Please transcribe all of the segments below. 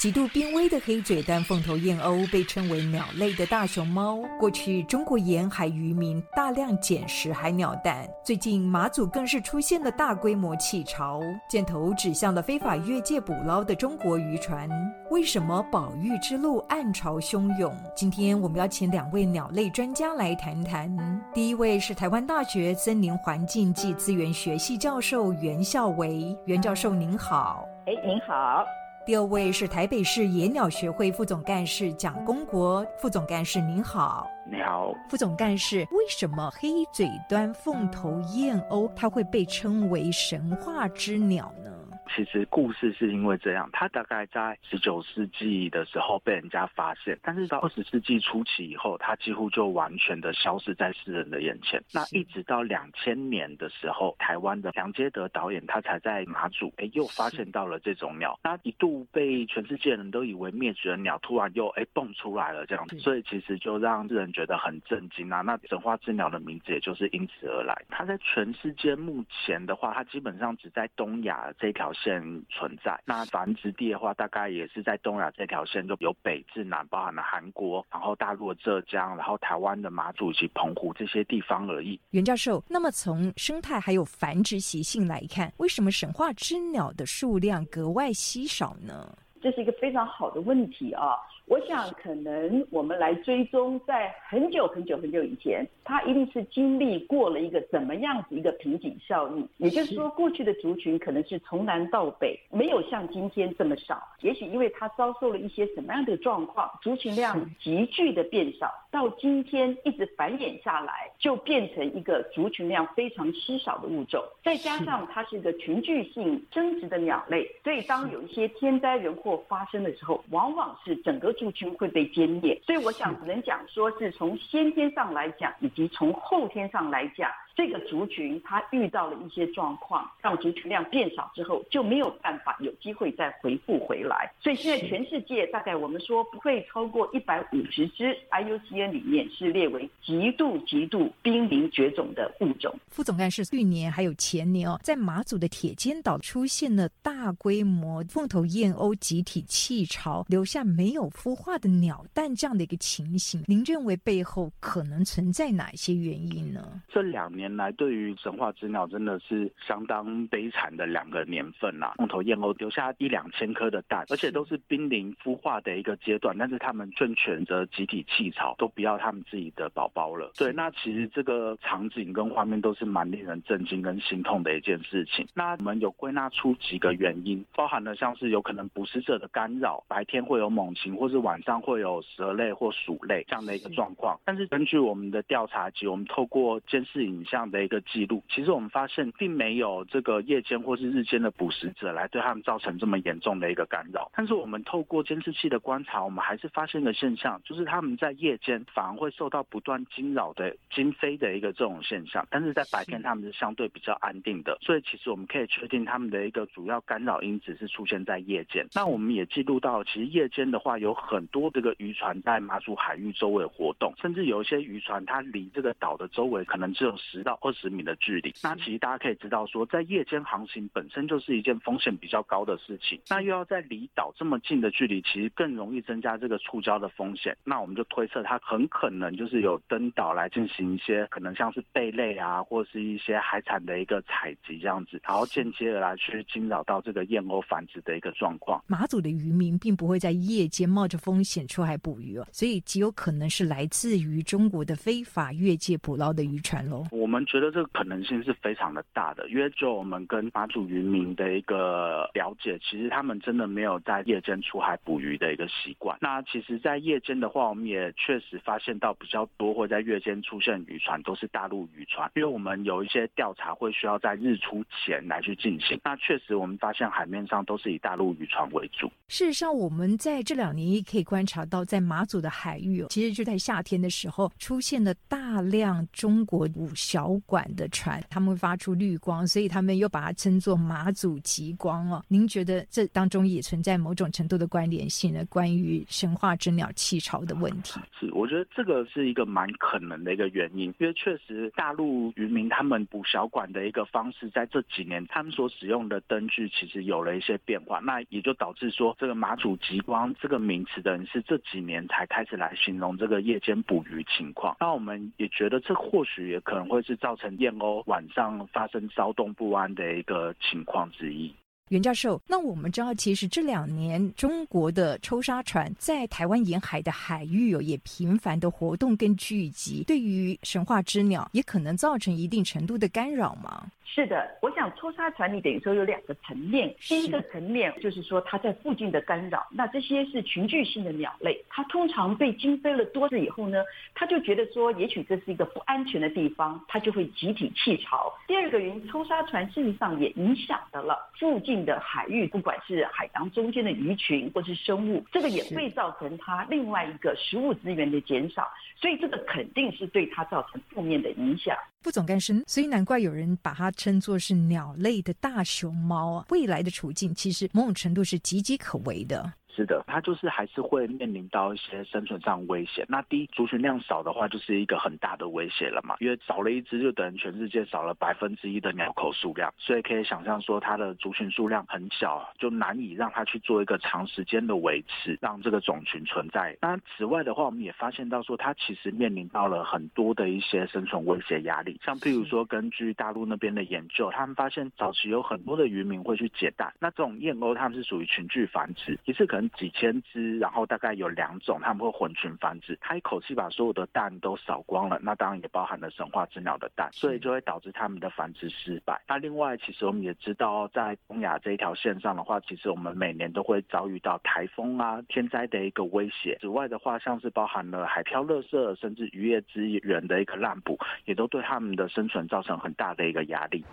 极度濒危的黑嘴端凤头燕鸥被称为鸟类的大熊猫。过去，中国沿海渔民大量捡食海鸟蛋。最近，马祖更是出现了大规模弃巢，箭头指向了非法越界捕捞的中国渔船。为什么保育之路暗潮汹涌？今天我们要请两位鸟类专家来谈谈。第一位是台湾大学森林环境暨资源学系教授袁孝维，袁教授您好。哎，您好。第二位是台北市野鸟学会副总干事蒋公国，副总干事您好。你好，副总干事，为什么黑嘴端凤头燕鸥它会被称为神话之鸟呢？其实故事是因为这样，它大概在十九世纪的时候被人家发现，但是到二十世纪初期以后，它几乎就完全的消失在世人的眼前。那一直到两千年的时候，台湾的梁杰德导演他才在马祖，哎，又发现到了这种鸟。那一度被全世界人都以为灭绝的鸟，突然又哎蹦出来了这样子，所以其实就让世人觉得很震惊啊。那神话之鸟的名字也就是因此而来。它在全世界目前的话，它基本上只在东亚这条。线存在，那繁殖地的话，大概也是在东亚这条线，就由北至南，包含了韩国，然后大陆浙江，然后台湾的马祖以及澎湖这些地方而已。袁教授，那么从生态还有繁殖习性来看，为什么神话之鸟的数量格外稀少呢？这是一个非常好的问题啊。我想，可能我们来追踪，在很久很久很久以前，它一定是经历过了一个怎么样子一个瓶颈效应。也就是说，过去的族群可能是从南到北，没有像今天这么少。也许因为它遭受了一些什么样的状况，族群量急剧的变少，到今天一直繁衍下来，就变成一个族群量非常稀少的物种。再加上它是一个群聚性生殖的鸟类，所以当有一些天灾人祸发生的时候，往往是整个。族群会被歼灭，所以我想只能讲说是从先天上来讲，以及从后天上来讲。这个族群它遇到了一些状况，让族群量变少之后就没有办法有机会再回复回来。所以现在全世界大概我们说不会超过一百五十只 IUCN 里面是列为极度极度濒临绝种的物种。副总干事去年还有前年哦，在马祖的铁尖岛出现了大规模凤头燕鸥集体弃巢，留下没有孵化的鸟蛋这样的一个情形。您认为背后可能存在哪些原因呢？这两。年来，对于神话之鸟真的是相当悲惨的两个年份啦。凤头燕鸥留下一两千颗的蛋，而且都是濒临孵化的一个阶段，但是他们正选择集体弃巢，都不要他们自己的宝宝了。对，那其实这个场景跟画面都是蛮令人震惊跟心痛的一件事情。那我们有归纳出几个原因，包含了像是有可能捕食者的干扰，白天会有猛禽，或是晚上会有蛇类或鼠类这样的一个状况。但是根据我们的调查及我们透过监视影。这样的一个记录，其实我们发现并没有这个夜间或是日间的捕食者来对他们造成这么严重的一个干扰。但是我们透过监视器的观察，我们还是发现一个现象，就是他们在夜间反而会受到不断惊扰的惊飞的一个这种现象，但是在白天他们是相对比较安定的。所以其实我们可以确定他们的一个主要干扰因子是出现在夜间。那我们也记录到，其实夜间的话有很多这个渔船在马祖海域周围活动，甚至有一些渔船它离这个岛的周围可能只有十。到二十米的距离，那其实大家可以知道说，在夜间航行本身就是一件风险比较高的事情。那又要在离岛这么近的距离，其实更容易增加这个触礁的风险。那我们就推测，它很可能就是有登岛来进行一些可能像是贝类啊，或是一些海产的一个采集这样子，然后间接的来去惊扰到这个燕鸥繁殖的一个状况。马祖的渔民并不会在夜间冒着风险出海捕鱼哦，所以极有可能是来自于中国的非法越界捕捞的渔船喽。我我们觉得这个可能性是非常的大的，因为就我们跟马祖渔民的一个了解，其实他们真的没有在夜间出海捕鱼的一个习惯。那其实，在夜间的话，我们也确实发现到比较多会在夜间出现渔船，都是大陆渔船。因为我们有一些调查会需要在日出前来去进行，那确实我们发现海面上都是以大陆渔船为主。事实上，我们在这两年也可以观察到，在马祖的海域，其实就在夏天的时候出现了大量中国武小。小管的船，他们会发出绿光，所以他们又把它称作马祖极光哦。您觉得这当中也存在某种程度的关联性呢？关于神话之鸟气潮的问题，是我觉得这个是一个蛮可能的一个原因，因为确实大陆渔民他们捕小管的一个方式，在这几年他们所使用的灯具其实有了一些变化，那也就导致说这个马祖极光这个名词的人是这几年才开始来形容这个夜间捕鱼情况。那我们也觉得这或许也可能会是造成燕鸥晚上发生骚动不安的一个情况之一。袁教授，那我们知道，其实这两年中国的抽沙船在台湾沿海的海域有也频繁的活动跟聚集，对于神话之鸟也可能造成一定程度的干扰吗？是的，我想抽沙船你等于说有两个层面，第一个层面就是说它在附近的干扰，那这些是群聚性的鸟类，它通常被惊飞了多次以后呢，它就觉得说也许这是一个不安全的地方，它就会集体弃巢。第二个原因，抽沙船事实上也影响到了附近的海域，不管是海洋中间的鱼群或是生物，这个也会造成它另外一个食物资源的减少，所以这个肯定是对它造成负面的影响。副总干事，所以难怪有人把它称作是鸟类的大熊猫啊！未来的处境其实某种程度是岌岌可危的。是的，它就是还是会面临到一些生存上危险。那第一，族群量少的话，就是一个很大的威胁了嘛。因为少了一只，就等于全世界少了百分之一的鸟口数量。所以可以想象说，它的族群数量很小，就难以让它去做一个长时间的维持，让这个种群存在。那此外的话，我们也发现到说，它其实面临到了很多的一些生存威胁压力。像譬如说，根据大陆那边的研究，他们发现早期有很多的渔民会去解蛋。那这种燕鸥，它们是属于群聚繁殖，一次可能。几千只，然后大概有两种，他们会混群繁殖。它一口气把所有的蛋都扫光了，那当然也包含了神话之鸟的蛋，所以就会导致它们的繁殖失败。那另外，其实我们也知道，在东亚这一条线上的话，其实我们每年都会遭遇到台风啊、天灾的一个威胁。此外的话，像是包含了海漂、垃圾，甚至渔业资源的一个滥捕，也都对他们的生存造成很大的一个压力。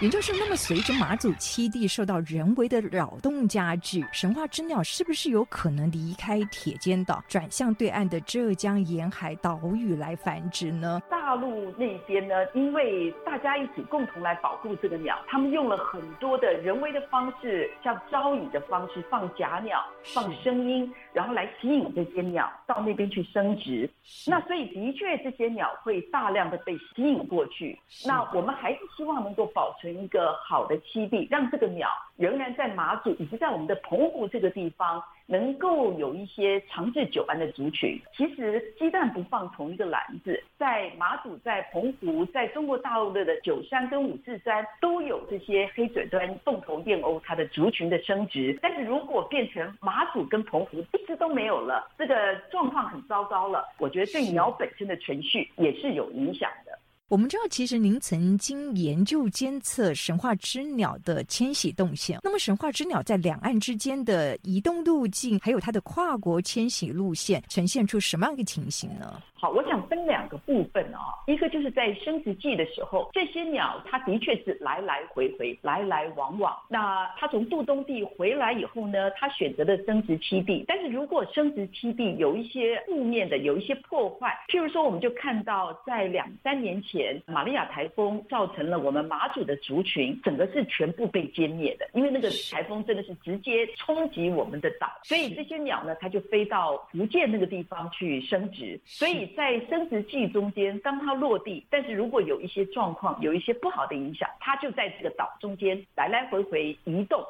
也就是那么，随着马祖七地受到人为的扰动加剧，神话之鸟是不是有可能离开铁尖岛，转向对岸的浙江沿海岛屿来繁殖呢？大陆那边呢，因为大家一起共同来保护这个鸟，他们用了很多的人为的方式，像招引的方式，放假鸟，放声音，然后来吸引这些鸟到那边去生殖。那所以的确，这些鸟会大量的被吸引过去。那我们还是希望能够保存。一个好的栖地，让这个鸟仍然在马祖以及在我们的澎湖这个地方，能够有一些长治久安的族群。其实鸡蛋不放同一个篮子，在马祖、在澎湖、在中国大陆的的九山跟五指山都有这些黑嘴端凤头燕鸥它的族群的生殖。但是如果变成马祖跟澎湖一直都没有了，这个状况很糟糕了。我觉得对鸟本身的存续也是有影响的。我们知道，其实您曾经研究监测神话之鸟的迁徙动线。那么，神话之鸟在两岸之间的移动路径，还有它的跨国迁徙路线，呈现出什么样一个情形呢？好，我想分两个部分啊，一个就是在生殖季的时候，这些鸟它的确是来来回回，来来往往。那它从渡冬地回来以后呢，它选择的生殖栖地，但是如果生殖栖地有一些负面的，有一些破坏，譬如说，我们就看到在两三年前，玛利亚台风造成了我们马祖的族群整个是全部被歼灭的，因为那个台风真的是直接冲击我们的岛，所以这些鸟呢，它就飞到福建那个地方去生殖，所以。在生殖季中间，当它落地，但是如果有一些状况，有一些不好的影响，它就在这个岛中间来来回回移动。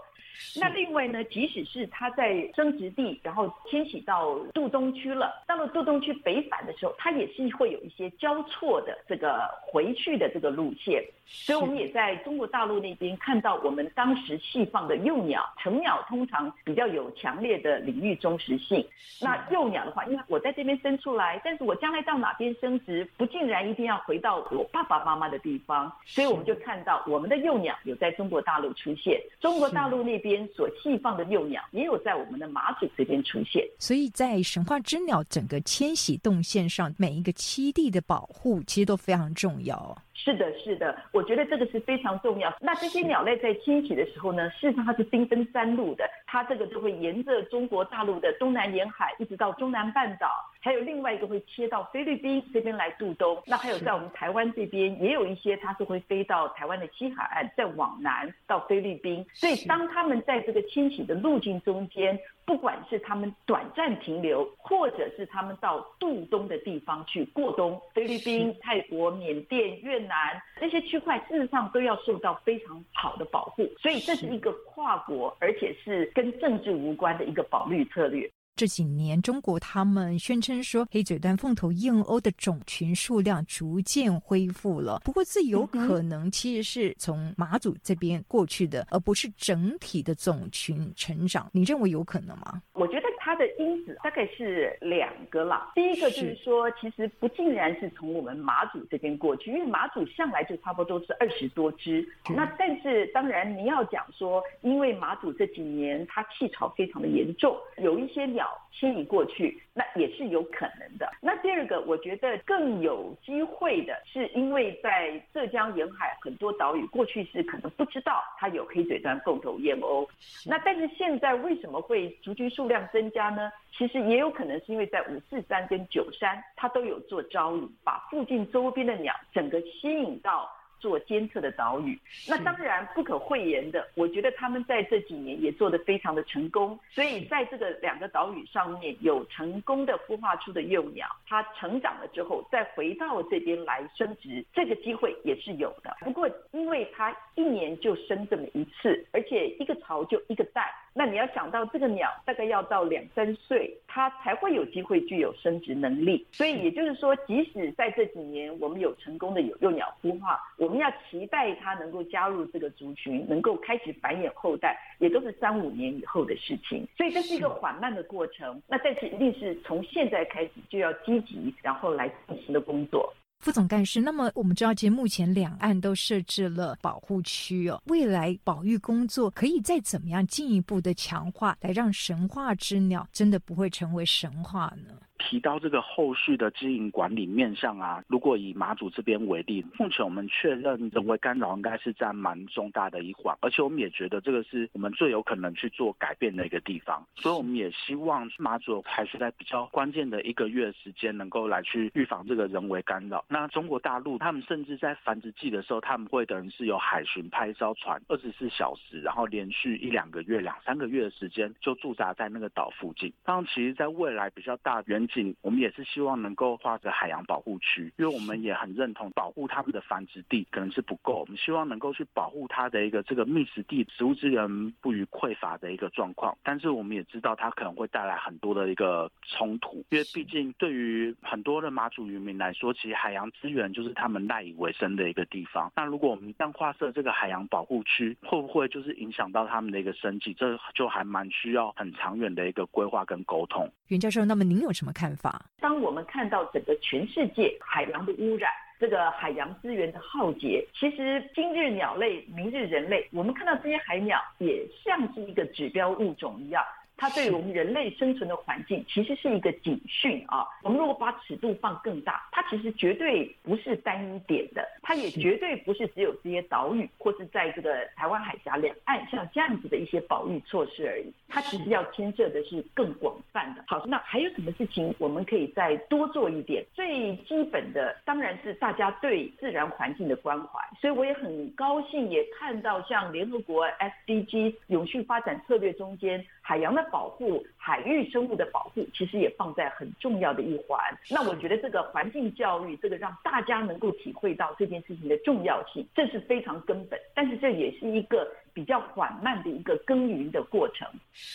那另外呢，即使是它在生殖地，然后迁徙到杜东区了，到了杜东区北返的时候，它也是会有一些交错的这个回去的这个路线。所以，我们也在中国大陆那边看到，我们当时释放的幼鸟，成鸟通常比较有强烈的领域忠实性。那幼鸟的话，因为我在这边生出来，但是我将来到哪边生殖，不尽然一定要回到我爸爸妈妈的地方。所以，我们就看到我们的幼鸟有在中国大陆出现，中国大陆那边所寄放的幼鸟也有在我们的马祖这边出现。所以在神话之鸟整个迁徙动线上，每一个栖地的保护其实都非常重要。是的，是的，我觉得这个是非常重要。那这些鸟类在迁徙的时候呢，事实上它是兵分三路的，它这个就会沿着中国大陆的东南沿海一直到中南半岛，还有另外一个会切到菲律宾这边来渡冬。那还有在我们台湾这边也有一些，它是会飞到台湾的西海岸，再往南到菲律宾。所以当他们在这个迁徙的路径中间。不管是他们短暂停留，或者是他们到度冬的地方去过冬，菲律宾、泰国、缅甸、越南这些区块，事实上都要受到非常好的保护。所以这是一个跨国，而且是跟政治无关的一个保绿策略。这几年，中国他们宣称说，黑嘴端凤头燕鸥的种群数量逐渐恢复了。不过，这有可能其实是从马祖这边过去的，而不是整体的种群成长。你认为有可能吗？我觉得它的因子大概是两个啦。第一个就是说，其实不尽然是从我们马祖这边过去，因为马祖向来就差不多是二十多只。那但是当然你要讲说，因为马祖这几年它气潮非常的严重，有一些鸟。迁移过去，那也是有可能的。那第二个，我觉得更有机会的是，因为在浙江沿海很多岛屿，过去是可能不知道它有黑嘴端凤头燕鸥。那但是现在为什么会族群数量增加呢？其实也有可能是因为在五四三跟九山，它都有做招引，把附近周边的鸟整个吸引到。做监测的岛屿，那当然不可讳言的，我觉得他们在这几年也做得非常的成功，所以在这个两个岛屿上面有成功的孵化出的幼鸟，它成长了之后再回到这边来生殖，这个机会也是有的。不过因为它一年就生这么一次，而且一个巢就一个蛋。那你要想到这个鸟大概要到两三岁，它才会有机会具有生殖能力。所以也就是说，即使在这几年我们有成功的有幼鸟孵化，我们要期待它能够加入这个族群，能够开始繁衍后代，也都是三五年以后的事情。所以这是一个缓慢的过程。那但是一定是从现在开始就要积极，然后来进行的工作。副总干事，那么我们知道，其实目前两岸都设置了保护区哦，未来保育工作可以再怎么样进一步的强化，来让神话之鸟真的不会成为神话呢？提到这个后续的经营管理面向啊，如果以马祖这边为例，目前我们确认人为干扰应该是占蛮重大的一环，而且我们也觉得这个是我们最有可能去做改变的一个地方，所以我们也希望马祖还是在比较关键的一个月时间，能够来去预防这个人为干扰。那中国大陆他们甚至在繁殖季的时候，他们会等于是有海巡派一艘船，二十四小时，然后连续一两个月、两三个月的时间就驻扎在那个岛附近。当，其实在未来比较大原远。我们也是希望能够画着海洋保护区，因为我们也很认同保护它们的繁殖地可能是不够，我们希望能够去保护它的一个这个觅食地，植物资源不予匮乏的一个状况。但是我们也知道它可能会带来很多的一个冲突，因为毕竟对于很多的马祖渔民来说，其实海洋资源就是他们赖以为生的一个地方。那如果我们一旦划设这个海洋保护区，会不会就是影响到他们的一个生计？这就还蛮需要很长远的一个规划跟沟通。袁教授，那么您有什么看法？当我们看到整个全世界海洋的污染，这个海洋资源的浩劫，其实今日鸟类，明日人类，我们看到这些海鸟也像是一个指标物种一样。它对于我们人类生存的环境其实是一个警讯啊！我们如果把尺度放更大，它其实绝对不是单一点的，它也绝对不是只有这些岛屿或是在这个台湾海峡两岸像这样子的一些保育措施而已。它其实要牵涉的是更广泛的。好，那还有什么事情我们可以再多做一点？最基本的当然是大家对自然环境的关怀。所以我也很高兴也看到像联合国 SDG 永续发展策略中间海洋的。保护海域生物的保护，其实也放在很重要的一环。那我觉得这个环境教育，这个让大家能够体会到这件事情的重要性，这是非常根本。但是这也是一个。比较缓慢的一个耕耘的过程。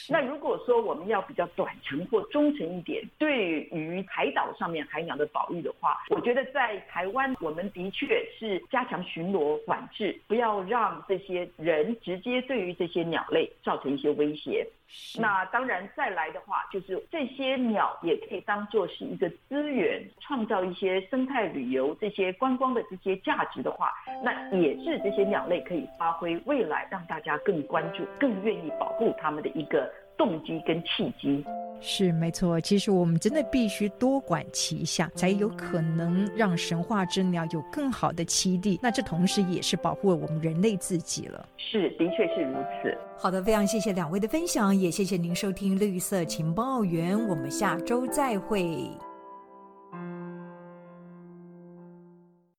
那如果说我们要比较短程或中程一点，对于海岛上面海鸟的保育的话，我觉得在台湾，我们的确是加强巡逻管制，不要让这些人直接对于这些鸟类造成一些威胁。那当然再来的话，就是这些鸟也可以当做是一个资源，创造一些生态旅游这些观光的这些价值的话，那也是这些鸟类可以发挥未来让大家更关注、更愿意保护它们的一个动机跟契机。是没错，其实我们真的必须多管齐下，才有可能让神话之鸟有更好的栖地。那这同时也是保护我们人类自己了。是，的确是如此。好的，非常谢谢两位的分享，也谢谢您收听《绿色情报员》，我们下周再会。